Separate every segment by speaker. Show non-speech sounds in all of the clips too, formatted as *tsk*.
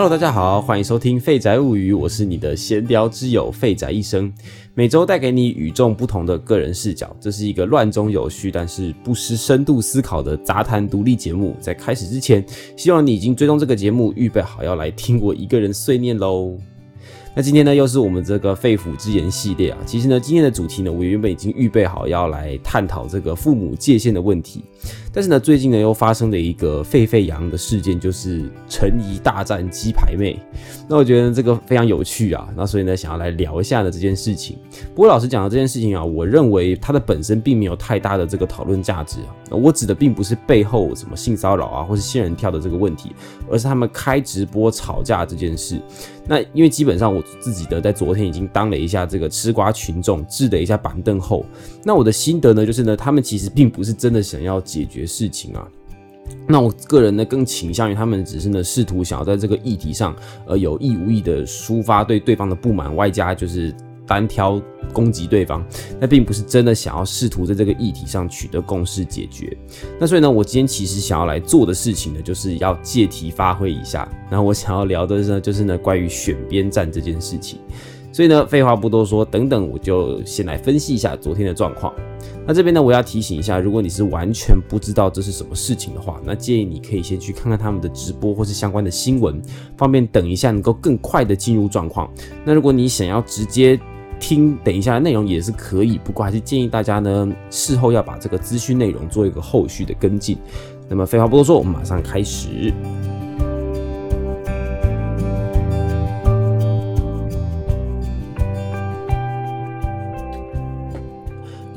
Speaker 1: Hello，大家好，欢迎收听《废宅物语》，我是你的闲聊之友废宅医生，每周带给你与众不同的个人视角。这是一个乱中有序，但是不失深度思考的杂谈独立节目。在开始之前，希望你已经追踪这个节目，预备好要来听我一个人碎念喽。那今天呢，又是我们这个肺腑之言系列啊。其实呢，今天的主题呢，我原本已经预备好要来探讨这个父母界限的问题。但是呢，最近呢又发生了一个沸沸扬扬的事件，就是陈怡大战鸡排妹。那我觉得这个非常有趣啊，那所以呢，想要来聊一下呢这件事情。不过老实讲的这件事情啊，我认为它的本身并没有太大的这个讨论价值啊。我指的并不是背后什么性骚扰啊，或是仙人跳的这个问题，而是他们开直播吵架这件事。那因为基本上我自己的在昨天已经当了一下这个吃瓜群众，治了一下板凳后，那我的心得呢，就是呢，他们其实并不是真的想要解决。事情啊，那我个人呢更倾向于他们只是呢试图想要在这个议题上，呃有意无意的抒发对对方的不满，外加就是单挑攻击对方，那并不是真的想要试图在这个议题上取得共识解决。那所以呢，我今天其实想要来做的事情呢，就是要借题发挥一下。然后我想要聊的呢，就是呢关于选边站这件事情。所以呢，废话不多说，等等我就先来分析一下昨天的状况。那这边呢，我要提醒一下，如果你是完全不知道这是什么事情的话，那建议你可以先去看看他们的直播或是相关的新闻，方便等一下能够更快的进入状况。那如果你想要直接听，等一下内容也是可以，不过还是建议大家呢，事后要把这个资讯内容做一个后续的跟进。那么废话不多说，我们马上开始。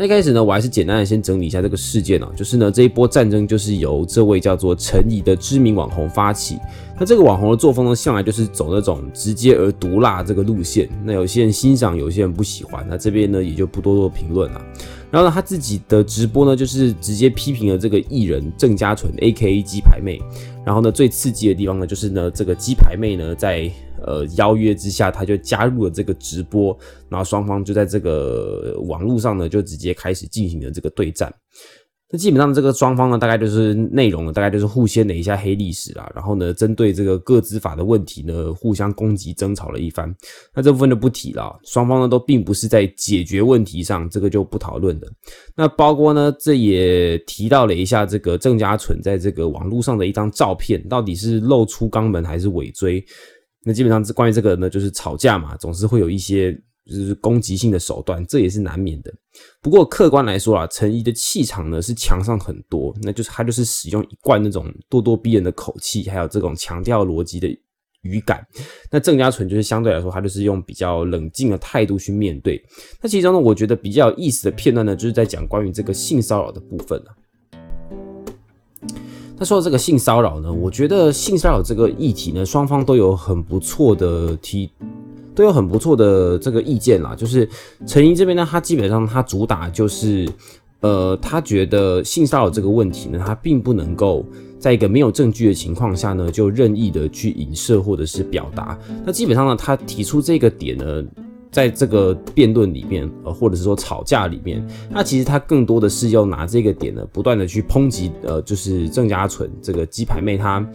Speaker 1: 那一开始呢，我还是简单的先整理一下这个事件啊，就是呢这一波战争就是由这位叫做陈怡的知名网红发起。那这个网红的作风呢，向来就是走那种直接而毒辣这个路线。那有些人欣赏，有些人不喜欢。那这边呢也就不多做评论了。然后呢，他自己的直播呢，就是直接批评了这个艺人郑嘉纯 （A.K.A. 鸡排妹）。然后呢，最刺激的地方呢，就是呢这个鸡排妹呢在。呃，邀约之下，他就加入了这个直播，然后双方就在这个网络上呢，就直接开始进行了这个对战。那基本上这个双方呢，大概就是内容呢，大概就是互掀了一下黑历史啦，然后呢，针对这个各执法的问题呢，互相攻击争吵了一番。那这部分就不提了，双方呢都并不是在解决问题上，这个就不讨论的。那包括呢，这也提到了一下这个郑家纯在这个网络上的一张照片，到底是露出肛门还是尾椎？那基本上是关于这个呢，就是吵架嘛，总是会有一些就是攻击性的手段，这也是难免的。不过客观来说啊，陈怡的气场呢是强上很多，那就是他就是使用一贯那种咄咄逼人的口气，还有这种强调逻辑的语感。那郑家纯就是相对来说，他就是用比较冷静的态度去面对。那其中呢，我觉得比较有意思的片段呢，就是在讲关于这个性骚扰的部分了。他说这个性骚扰呢，我觉得性骚扰这个议题呢，双方都有很不错的提，都有很不错的这个意见啦。就是陈怡这边呢，他基本上他主打就是，呃，他觉得性骚扰这个问题呢，他并不能够在一个没有证据的情况下呢，就任意的去影射或者是表达。那基本上呢，他提出这个点呢。在这个辩论里面，呃，或者是说吵架里面，那其实他更多的是要拿这个点呢，不断的去抨击，呃，就是郑家纯这个鸡排妹，她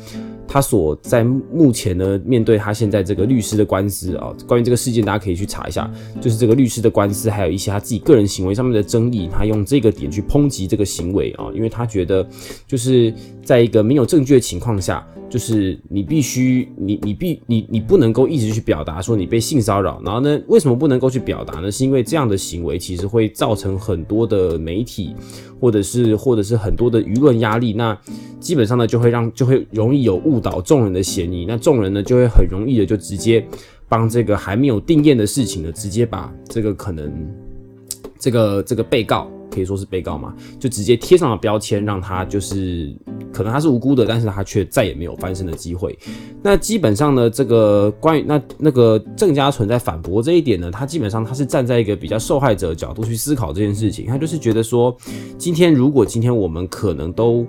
Speaker 1: 她所在目前呢，面对他现在这个律师的官司啊，关于这个事件，大家可以去查一下，就是这个律师的官司，还有一些他自己个人行为上面的争议，他用这个点去抨击这个行为啊，因为他觉得就是在一个没有证据的情况下。就是你必须，你你必你你不能够一直去表达说你被性骚扰，然后呢，为什么不能够去表达呢？是因为这样的行为其实会造成很多的媒体，或者是或者是很多的舆论压力，那基本上呢就会让就会容易有误导众人的嫌疑，那众人呢就会很容易的就直接帮这个还没有定验的事情呢，直接把这个可能这个这个被告。可以说是被告嘛，就直接贴上了标签，让他就是可能他是无辜的，但是他却再也没有翻身的机会。那基本上呢，这个关于那那个郑家纯在反驳这一点呢，他基本上他是站在一个比较受害者的角度去思考这件事情，他就是觉得说，今天如果今天我们可能都。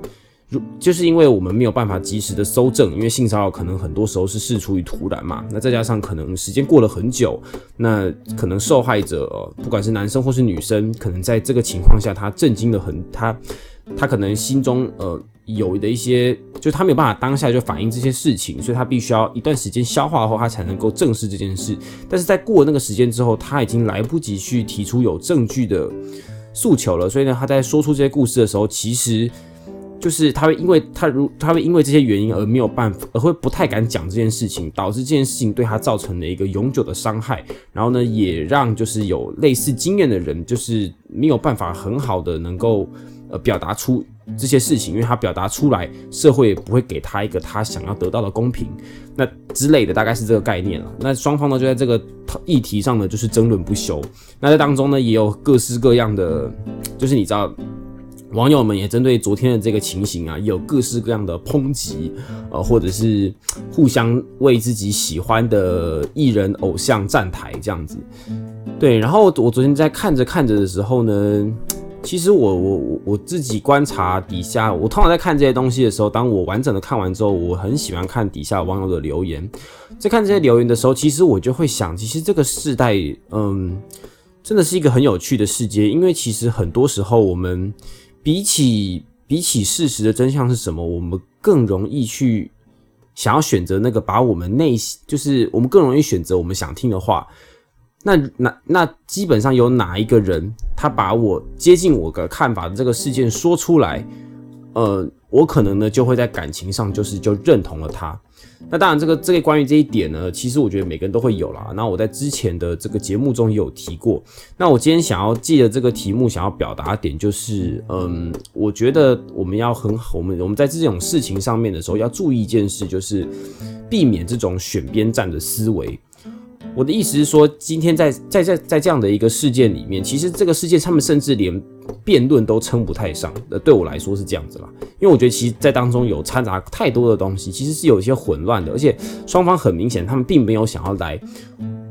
Speaker 1: 如就是因为我们没有办法及时的搜证，因为性骚扰可能很多时候是事出于突然嘛，那再加上可能时间过了很久，那可能受害者不管是男生或是女生，可能在这个情况下他震惊的很，他他可能心中呃有的一些，就他没有办法当下就反映这些事情，所以他必须要一段时间消化后，他才能够正视这件事。但是在过那个时间之后，他已经来不及去提出有证据的诉求了，所以呢，他在说出这些故事的时候，其实。就是他会因为他如他会因为这些原因而没有办法，而会不太敢讲这件事情，导致这件事情对他造成了一个永久的伤害。然后呢，也让就是有类似经验的人，就是没有办法很好的能够呃表达出这些事情，因为他表达出来，社会也不会给他一个他想要得到的公平，那之类的大概是这个概念了。那双方呢就在这个议题上呢就是争论不休。那在当中呢也有各式各样的，就是你知道。网友们也针对昨天的这个情形啊，有各式各样的抨击，呃，或者是互相为自己喜欢的艺人偶像站台这样子。对，然后我昨天在看着看着的时候呢，其实我我我我自己观察底下，我通常在看这些东西的时候，当我完整的看完之后，我很喜欢看底下网友的留言。在看这些留言的时候，其实我就会想，其实这个世代，嗯，真的是一个很有趣的世界，因为其实很多时候我们。比起比起事实的真相是什么，我们更容易去想要选择那个把我们内心，就是我们更容易选择我们想听的话。那那那基本上有哪一个人，他把我接近我的看法的这个事件说出来，呃，我可能呢就会在感情上就是就认同了他。那当然，这个这个关于这一点呢，其实我觉得每个人都会有啦。那我在之前的这个节目中也有提过。那我今天想要记得这个题目，想要表达点就是，嗯，我觉得我们要很好，我们我们在这种事情上面的时候，要注意一件事，就是避免这种选边站的思维。我的意思是说，今天在在在在这样的一个事件里面，其实这个事件他们甚至连辩论都称不太上。呃，对我来说是这样子啦，因为我觉得其实在当中有掺杂太多的东西，其实是有一些混乱的，而且双方很明显，他们并没有想要来，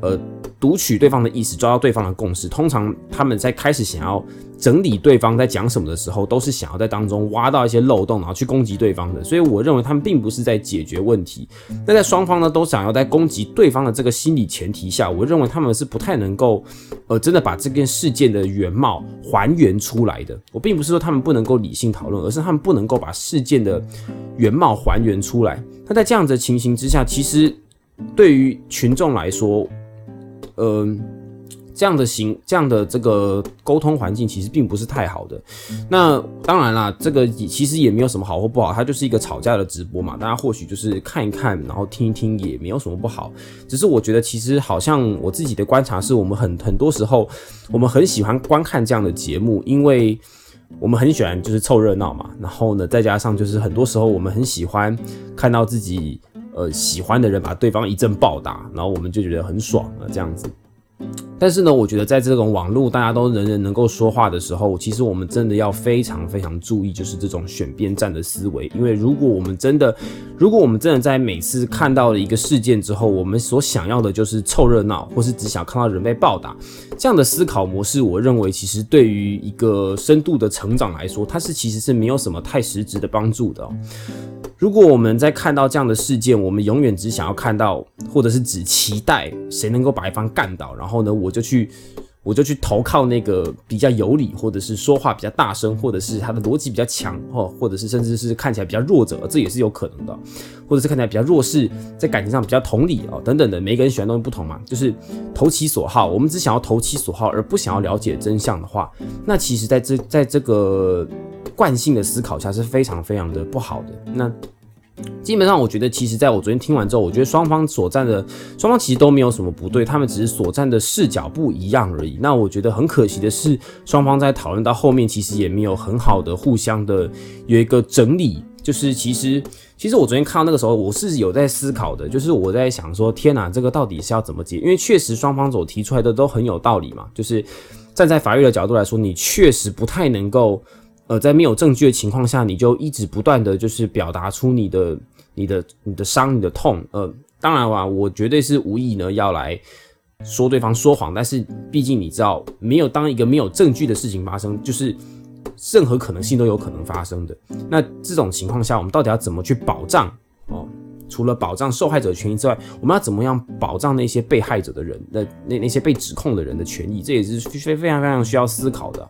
Speaker 1: 呃，读取对方的意思，抓到对方的共识。通常他们在开始想要。整理对方在讲什么的时候，都是想要在当中挖到一些漏洞，然后去攻击对方的。所以我认为他们并不是在解决问题。那在双方呢都想要在攻击对方的这个心理前提下，我认为他们是不太能够，呃，真的把这件事件的原貌还原出来的。我并不是说他们不能够理性讨论，而是他们不能够把事件的原貌还原出来。那在这样子的情形之下，其实对于群众来说，嗯。这样的行，这样的这个沟通环境其实并不是太好的。那当然啦，这个其实也没有什么好或不好，它就是一个吵架的直播嘛。大家或许就是看一看，然后听一听，也没有什么不好。只是我觉得，其实好像我自己的观察是，我们很很多时候，我们很喜欢观看这样的节目，因为我们很喜欢就是凑热闹嘛。然后呢，再加上就是很多时候我们很喜欢看到自己呃喜欢的人把对方一阵暴打，然后我们就觉得很爽啊，这样子。但是呢，我觉得在这种网络大家都人人能够说话的时候，其实我们真的要非常非常注意，就是这种选边站的思维。因为如果我们真的，如果我们真的在每次看到了一个事件之后，我们所想要的就是凑热闹，或是只想看到人被暴打，这样的思考模式，我认为其实对于一个深度的成长来说，它是其实是没有什么太实质的帮助的。如果我们在看到这样的事件，我们永远只想要看到，或者是只期待谁能够把一方干倒，然后然后呢，我就去，我就去投靠那个比较有理，或者是说话比较大声，或者是他的逻辑比较强，或或者是甚至是看起来比较弱者，这也是有可能的，或者是看起来比较弱势，在感情上比较同理哦，等等的，每个人喜欢的东西不同嘛，就是投其所好。我们只想要投其所好，而不想要了解真相的话，那其实在这在这个。惯性的思考下是非常非常的不好的。那基本上，我觉得其实在我昨天听完之后，我觉得双方所站的双方其实都没有什么不对，他们只是所站的视角不一样而已。那我觉得很可惜的是，双方在讨论到后面，其实也没有很好的互相的有一个整理。就是其实其实我昨天看到那个时候，我是有在思考的，就是我在想说，天哪，这个到底是要怎么解？因为确实双方所提出来的都很有道理嘛。就是站在法律的角度来说，你确实不太能够。呃，在没有证据的情况下，你就一直不断的就是表达出你的、你的、你的伤、你的痛。呃，当然啦，我绝对是无意呢要来说对方说谎，但是毕竟你知道，没有当一个没有证据的事情发生，就是任何可能性都有可能发生的。那这种情况下，我们到底要怎么去保障哦？除了保障受害者权益之外，我们要怎么样保障那些被害者的人的那那些被指控的人的权益？这也是非非常非常需要思考的。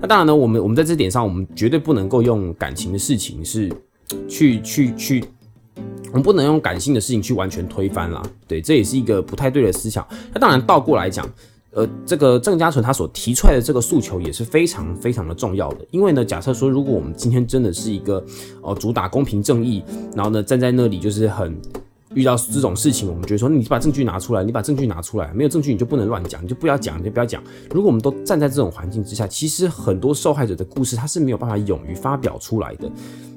Speaker 1: 那当然呢，我们我们在这点上，我们绝对不能够用感情的事情是去去去，我们不能用感性的事情去完全推翻啦。对，这也是一个不太对的思想。那当然倒过来讲。呃，这个郑家纯他所提出来的这个诉求也是非常非常的重要的，因为呢，假设说如果我们今天真的是一个呃主打公平正义，然后呢站在那里就是很遇到这种事情，我们觉得说你把证据拿出来，你把证据拿出来，没有证据你就不能乱讲，你就不要讲，你就不要讲。如果我们都站在这种环境之下，其实很多受害者的故事他是没有办法勇于发表出来的。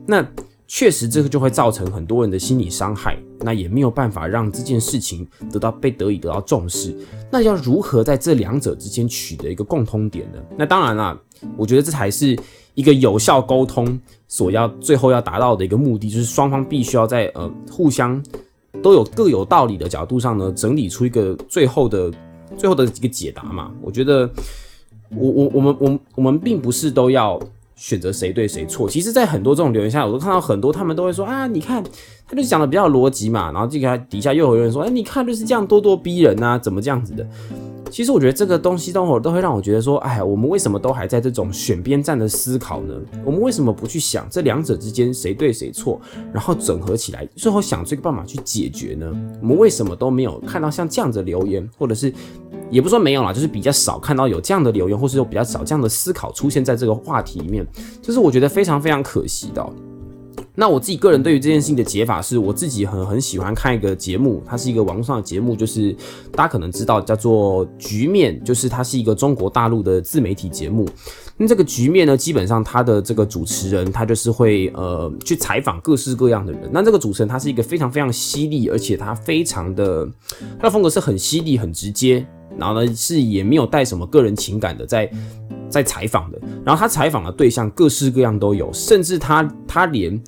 Speaker 1: 那确实，这个就会造成很多人的心理伤害，那也没有办法让这件事情得到被得以得到重视。那要如何在这两者之间取得一个共通点呢？那当然啦，我觉得这才是一个有效沟通所要最后要达到的一个目的，就是双方必须要在呃互相都有各有道理的角度上呢，整理出一个最后的最后的一个解答嘛。我觉得，我我我们我我们并不是都要。选择谁对谁错，其实，在很多这种留言下，我都看到很多他们都会说啊，你看，他就讲的比较逻辑嘛，然后这个底下又有人说，哎，你看就是这样咄咄逼人啊，怎么这样子的？其实我觉得这个东西，等会都会让我觉得说，哎，我们为什么都还在这种选边站的思考呢？我们为什么不去想这两者之间谁对谁错，然后整合起来，最后想这个办法去解决呢？我们为什么都没有看到像这样的留言，或者是？也不说没有啦，就是比较少看到有这样的留言，或是有比较少这样的思考出现在这个话题里面，就是我觉得非常非常可惜的。那我自己个人对于这件事情的解法是，我自己很很喜欢看一个节目，它是一个网络上的节目，就是大家可能知道叫做《局面》，就是它是一个中国大陆的自媒体节目。那这个局面呢，基本上它的这个主持人，他就是会呃去采访各式各样的人。那这个主持人他是一个非常非常犀利，而且他非常的他的风格是很犀利、很直接。然后呢，是也没有带什么个人情感的，在在采访的。然后他采访的对象各式各样都有，甚至他他连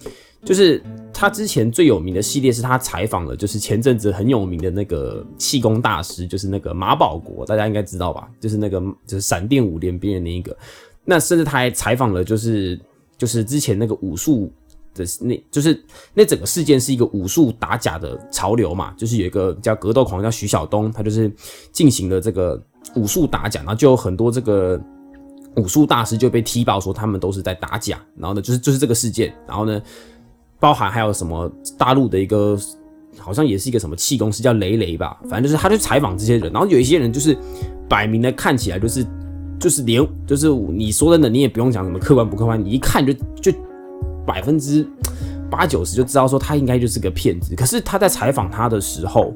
Speaker 1: 就是他之前最有名的系列是他采访了，就是前阵子很有名的那个气功大师，就是那个马保国，大家应该知道吧？就是那个就是闪电五连鞭的那一个。那甚至他还采访了，就是就是之前那个武术。的那就是那整个事件是一个武术打假的潮流嘛，就是有一个叫格斗狂叫徐晓东，他就是进行了这个武术打假，然后就有很多这个武术大师就被踢爆说他们都是在打假，然后呢就是就是这个事件，然后呢包含还有什么大陆的一个好像也是一个什么气功师叫雷雷吧，反正就是他去采访这些人，然后有一些人就是摆明的看起来就是就是连就是你说真的你也不用讲什么客观不客观，你一看就就。百分之八九十就知道说他应该就是个骗子，可是他在采访他的时候，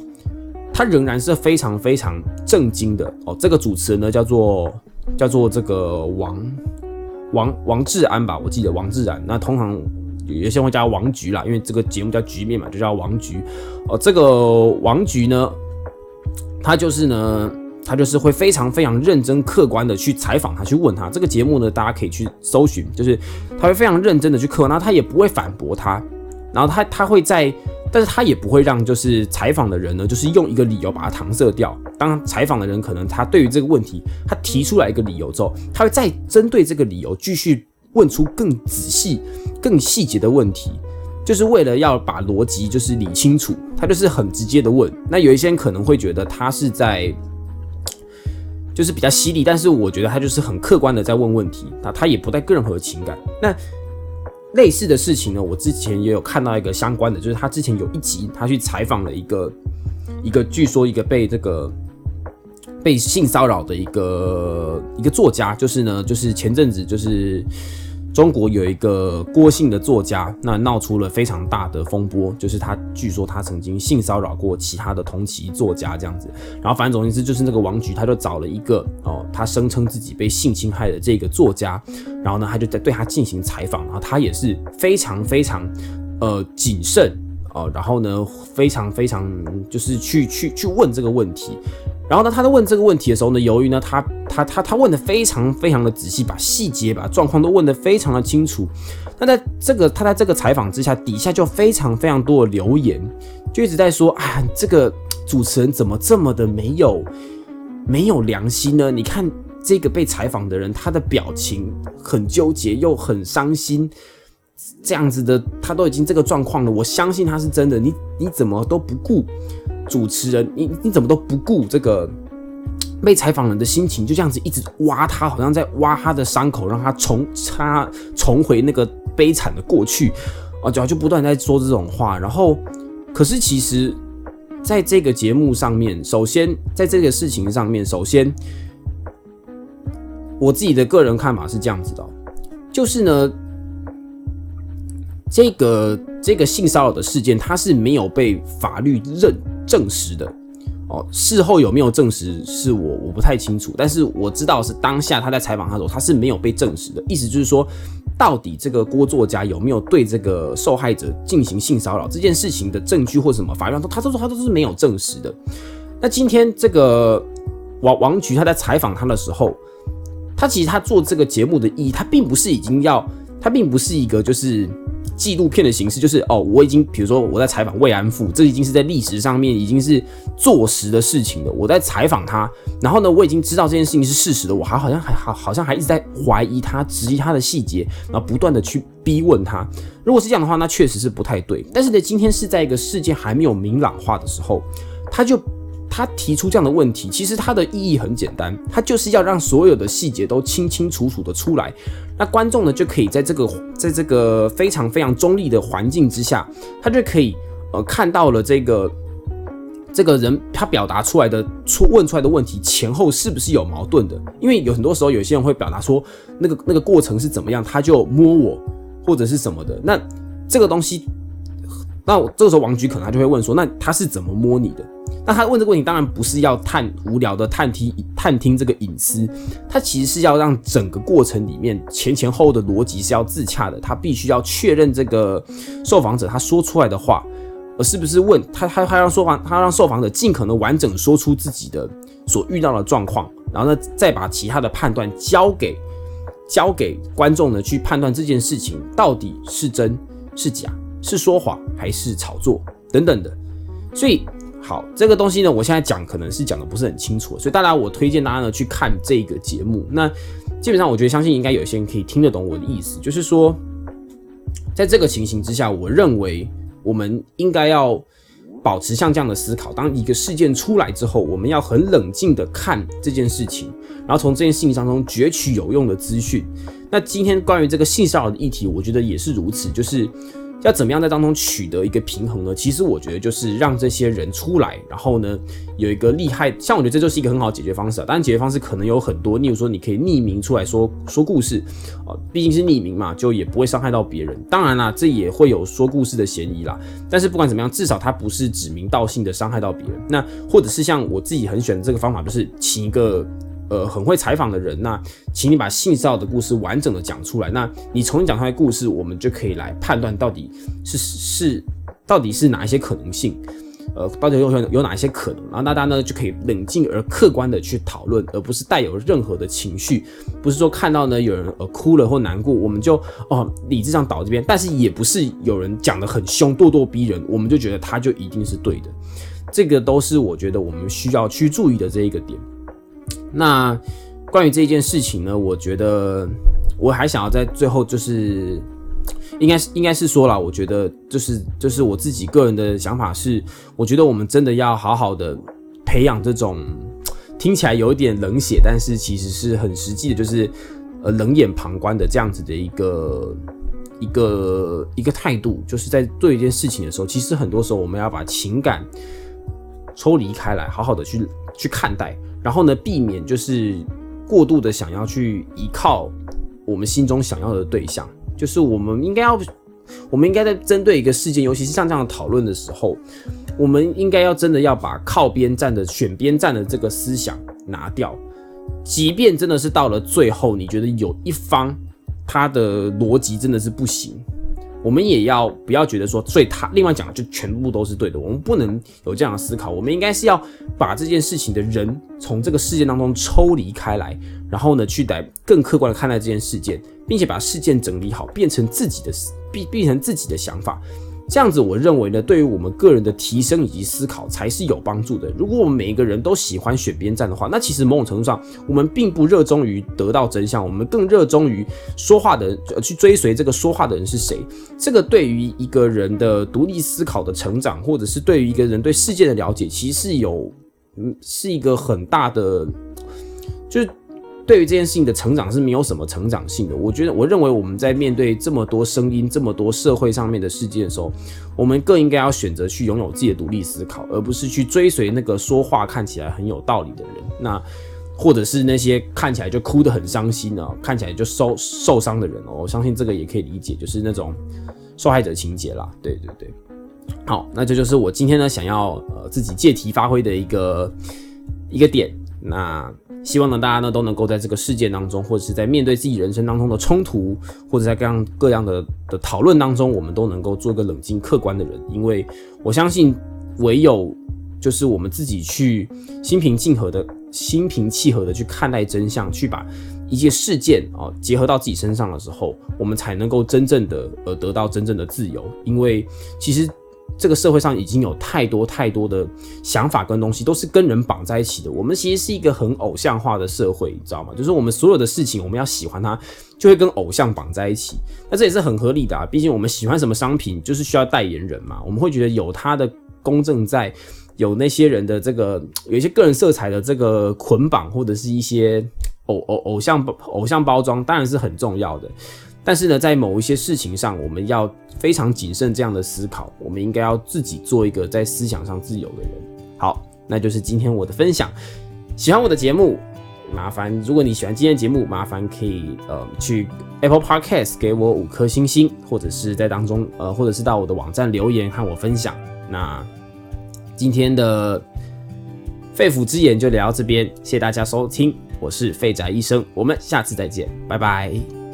Speaker 1: 他仍然是非常非常震惊的哦。这个主持人呢叫做叫做这个王王王志安吧，我记得王志安。那通常有些会叫王局啦，因为这个节目叫局面嘛，就叫王局哦。这个王局呢，他就是呢。他就是会非常非常认真客观的去采访他，去问他这个节目呢，大家可以去搜寻，就是他会非常认真的去客，然后他也不会反驳他，然后他他会在，但是他也不会让就是采访的人呢，就是用一个理由把它搪塞掉。当采访的人可能他对于这个问题，他提出来一个理由之后，他会再针对这个理由继续问出更仔细、更细节的问题，就是为了要把逻辑就是理清楚。他就是很直接的问。那有一些人可能会觉得他是在。就是比较犀利，但是我觉得他就是很客观的在问问题，那他也不带任何情感。那类似的事情呢，我之前也有看到一个相关的，就是他之前有一集他去采访了一个一个据说一个被这个被性骚扰的一个一个作家，就是呢，就是前阵子就是。中国有一个郭姓的作家，那闹出了非常大的风波，就是他据说他曾经性骚扰过其他的同期作家这样子。然后反正总之就是那个王菊，他就找了一个哦，他声称自己被性侵害的这个作家，然后呢，他就在对他进行采访，然后他也是非常非常呃谨慎哦，然后呢非常非常就是去去去问这个问题。然后呢，他在问这个问题的时候呢，由于呢，他他他他问的非常非常的仔细，把细节把状况都问得非常的清楚。那在这个他在这个采访之下，底下就非常非常多的留言，就一直在说啊，这个主持人怎么这么的没有没有良心呢？你看这个被采访的人，他的表情很纠结又很伤心，这样子的，他都已经这个状况了，我相信他是真的。你你怎么都不顾主持人，你你怎么都不顾这个 *tsk* 被采访人的心情，就这样子一直挖他，好像在挖他的伤口，让他重他重回那个悲惨的过去啊，就就不断在说这种话。然后，可是其实在这个节目上面，首先在这个事情上面，首先我自己的个人看法是这样子的，就是呢。这个这个性骚扰的事件，它是没有被法律认证实的哦。事后有没有证实，是我我不太清楚。但是我知道是当下他在采访他的时候，他是没有被证实的。意思就是说，到底这个郭作家有没有对这个受害者进行性骚扰这件事情的证据或什么，法院说他都说他都是没有证实的。那今天这个王王菊他在采访他的时候，他其实他做这个节目的意义，他并不是已经要，它并不是一个就是。纪录片的形式就是哦，我已经比如说我在采访慰安妇，这已经是在历史上面已经是坐实的事情了。我在采访他，然后呢，我已经知道这件事情是事实的，我还好像还好好像还一直在怀疑他，质疑他的细节，然后不断的去逼问他。如果是这样的话，那确实是不太对。但是呢，今天是在一个事件还没有明朗化的时候，他就。他提出这样的问题，其实他的意义很简单，他就是要让所有的细节都清清楚楚的出来，那观众呢就可以在这个在这个非常非常中立的环境之下，他就可以呃看到了这个这个人他表达出来的出问出来的问题前后是不是有矛盾的？因为有很多时候有些人会表达说那个那个过程是怎么样，他就摸我或者是什么的，那这个东西，那这个时候王局可能他就会问说，那他是怎么摸你的？那他问这个问题，当然不是要探无聊的探听探听这个隐私，他其实是要让整个过程里面前前后后的逻辑是要自洽的，他必须要确认这个受访者他说出来的话，而是不是问他他他让受访他让受访者尽可能完整说出自己的所遇到的状况，然后呢再把其他的判断交给交给观众呢去判断这件事情到底是真是假，是说谎还是炒作等等的，所以。好，这个东西呢，我现在讲可能是讲的不是很清楚，所以大家我推荐大家呢去看这个节目。那基本上我觉得相信应该有些人可以听得懂我的意思，就是说，在这个情形之下，我认为我们应该要保持像这样的思考：当一个事件出来之后，我们要很冷静的看这件事情，然后从这件事情当中攫取有用的资讯。那今天关于这个性骚扰的议题，我觉得也是如此，就是。要怎么样在当中取得一个平衡呢？其实我觉得就是让这些人出来，然后呢有一个厉害，像我觉得这就是一个很好的解决方式啊。当然解决方式可能有很多，例如说你可以匿名出来说说故事，啊，毕竟是匿名嘛，就也不会伤害到别人。当然啦，这也会有说故事的嫌疑啦。但是不管怎么样，至少他不是指名道姓的伤害到别人。那或者是像我自己很选的这个方法，就是请一个。呃，很会采访的人，那请你把性骚扰的故事完整的讲出来。那你重新讲出来故事，我们就可以来判断到底是是到底是哪一些可能性，呃，到底有有哪一些可能。然后大家呢就可以冷静而客观的去讨论，而不是带有任何的情绪。不是说看到呢有人呃哭了或难过，我们就哦理智上倒这边。但是也不是有人讲的很凶咄咄逼人，我们就觉得他就一定是对的。这个都是我觉得我们需要去注意的这一个点。那关于这件事情呢，我觉得我还想要在最后，就是应该是应该是说了，我觉得就是就是我自己个人的想法是，我觉得我们真的要好好的培养这种听起来有一点冷血，但是其实是很实际的，就是呃冷眼旁观的这样子的一个一个一个态度，就是在做一件事情的时候，其实很多时候我们要把情感抽离开来，好好的去去看待。然后呢，避免就是过度的想要去依靠我们心中想要的对象，就是我们应该要，我们应该在针对一个事件，尤其是像这样讨论的时候，我们应该要真的要把靠边站的、选边站的这个思想拿掉，即便真的是到了最后，你觉得有一方他的逻辑真的是不行。我们也要不要觉得说，所以他另外讲的就全部都是对的。我们不能有这样的思考。我们应该是要把这件事情的人从这个事件当中抽离开来，然后呢，去来更客观的看待这件事件，并且把事件整理好，变成自己的变变成自己的想法。这样子，我认为呢，对于我们个人的提升以及思考才是有帮助的。如果我们每一个人都喜欢选边站的话，那其实某种程度上，我们并不热衷于得到真相，我们更热衷于说话的人去追随这个说话的人是谁。这个对于一个人的独立思考的成长，或者是对于一个人对世界的了解，其实是有，嗯，是一个很大的，就。对于这件事情的成长是没有什么成长性的。我觉得，我认为我们在面对这么多声音、这么多社会上面的事件的时候，我们更应该要选择去拥有自己的独立思考，而不是去追随那个说话看起来很有道理的人。那或者是那些看起来就哭得很伤心啊，看起来就受受伤的人哦。我相信这个也可以理解，就是那种受害者情节啦。对对对，好，那这就是我今天呢想要呃自己借题发挥的一个一个点。那。希望呢，大家呢都能够在这个事件当中，或者是在面对自己人生当中的冲突，或者在各样各样的的讨论当中，我们都能够做个冷静客观的人。因为我相信，唯有就是我们自己去心平气和的心平气和的去看待真相，去把一些事件啊结合到自己身上的时候，我们才能够真正的呃得到真正的自由。因为其实。这个社会上已经有太多太多的想法跟东西都是跟人绑在一起的。我们其实是一个很偶像化的社会，你知道吗？就是我们所有的事情，我们要喜欢它，就会跟偶像绑在一起。那这也是很合理的啊，毕竟我们喜欢什么商品，就是需要代言人嘛。我们会觉得有他的公正在，有那些人的这个有一些个人色彩的这个捆绑，或者是一些偶偶偶像偶像包装，当然是很重要的。但是呢，在某一些事情上，我们要非常谨慎这样的思考。我们应该要自己做一个在思想上自由的人。好，那就是今天我的分享。喜欢我的节目，麻烦如果你喜欢今天的节目，麻烦可以呃去 Apple Podcast 给我五颗星星，或者是在当中呃，或者是到我的网站留言和我分享。那今天的肺腑之言就聊到这边，谢谢大家收听，我是废宅医生，我们下次再见，拜拜。